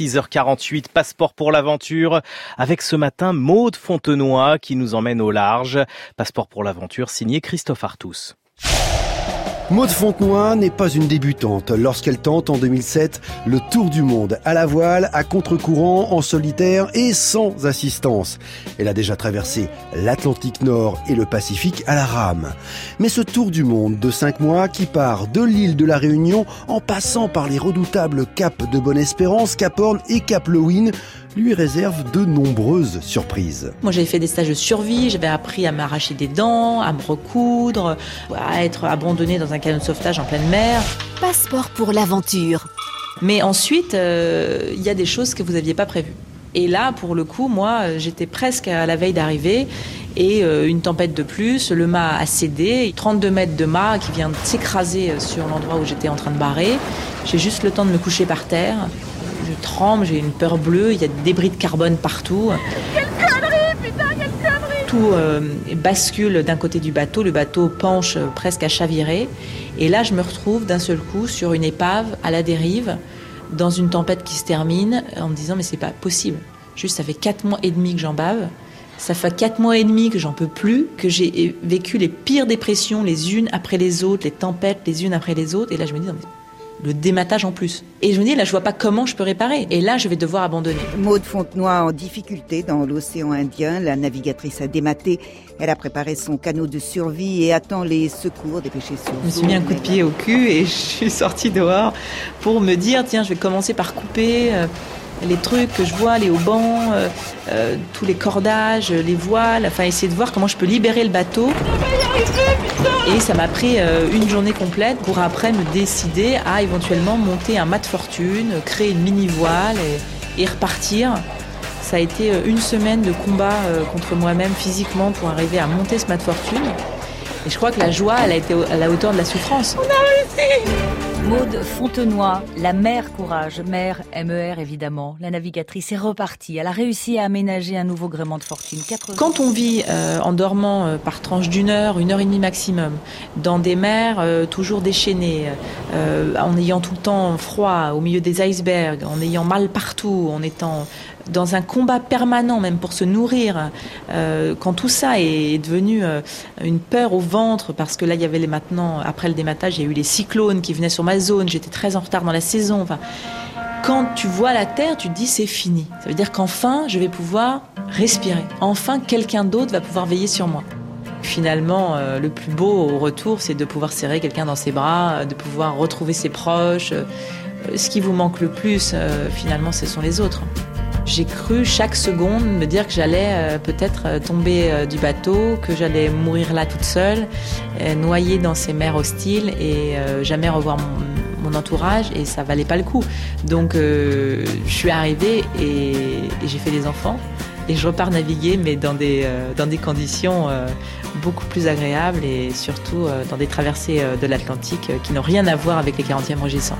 6h48, passeport pour l'aventure, avec ce matin Maude Fontenoy qui nous emmène au large. Passeport pour l'aventure signé Christophe Artus. Maud Fontenoy n'est pas une débutante lorsqu'elle tente en 2007 le tour du monde à la voile, à contre-courant, en solitaire et sans assistance. Elle a déjà traversé l'Atlantique Nord et le Pacifique à la rame. Mais ce tour du monde de 5 mois qui part de l'île de la Réunion en passant par les redoutables caps de Bonne-Espérance, Cap Horn et Cap Lewin lui réserve de nombreuses surprises. Moi j'avais fait des stages de survie, j'avais appris à m'arracher des dents, à me recoudre, à être abandonné dans un canot de sauvetage en pleine mer. Passeport pour l'aventure. Mais ensuite, euh, il y a des choses que vous n'aviez pas prévues. Et là, pour le coup, moi, j'étais presque à la veille d'arriver et euh, une tempête de plus, le mât a cédé, 32 mètres de mât qui vient de s'écraser sur l'endroit où j'étais en train de barrer. J'ai juste le temps de me coucher par terre je tremble, j'ai une peur bleue, il y a des débris de carbone partout. Quelle connerie, putain, quelle connerie Tout euh, bascule d'un côté du bateau, le bateau penche presque à chavirer. Et là, je me retrouve d'un seul coup sur une épave à la dérive, dans une tempête qui se termine, en me disant mais c'est pas possible. Juste, ça fait quatre mois et demi que j'en bave. Ça fait quatre mois et demi que j'en peux plus, que j'ai vécu les pires dépressions les unes après les autres, les tempêtes les unes après les autres. Et là, je me dis, mais le dématage en plus. Et je me dis, là, je vois pas comment je peux réparer. Et là, je vais devoir abandonner. Maude Fontenoy en difficulté dans l'océan Indien. La navigatrice a dématé. Elle a préparé son canot de survie et attend les secours dépêchés sur Je me suis mis un coup de pied au cul et je suis sortie dehors pour me dire, tiens, je vais commencer par couper euh, les trucs que je vois, les haubans, euh, euh, tous les cordages, les voiles, enfin essayer de voir comment je peux libérer le bateau. Et ça m'a pris euh, une journée complète pour après me décider à éventuellement monter un mat de fortune, créer une mini voile et, repartir. Ça a été une semaine de combat contre moi-même physiquement pour arriver à monter ce mat de fortune. Et je crois que la joie, elle a été à la hauteur de la souffrance. On a réussi Maude Fontenoy, la mère courage, mère MER évidemment. La navigatrice est repartie. Elle a réussi à aménager un nouveau gréement de fortune. Quand on vit euh, en dormant euh, par tranche d'une heure, une heure et demie maximum, dans des mers euh, toujours déchaînées, en ayant tout le temps froid, au milieu des icebergs, en ayant mal partout, en étant dans un combat permanent même pour se nourrir, quand tout ça est devenu une peur au ventre, parce que là il y avait les maintenant, après le dématage, il y a eu les cyclones qui venaient sur ma zone, j'étais très en retard dans la saison. Quand tu vois la terre, tu te dis c'est fini. Ça veut dire qu'enfin je vais pouvoir respirer. Enfin quelqu'un d'autre va pouvoir veiller sur moi. Finalement, euh, le plus beau au retour, c'est de pouvoir serrer quelqu'un dans ses bras, de pouvoir retrouver ses proches. ce qui vous manque le plus, finalement, ce sont les autres. J'ai cru chaque seconde me dire que j'allais euh, peut-être euh, tomber euh, du bateau, que j'allais mourir là toute seule, noyée dans ces mers hostiles et jamais revoir mon, entourage et ça valait pas le coup. Donc je suis arrivée et, j'ai fait des enfants et je repars naviguer mais dans des, conditions beaucoup plus agréables et surtout dans des traversées de l'Atlantique qui n'ont rien à voir avec les 40e régissants.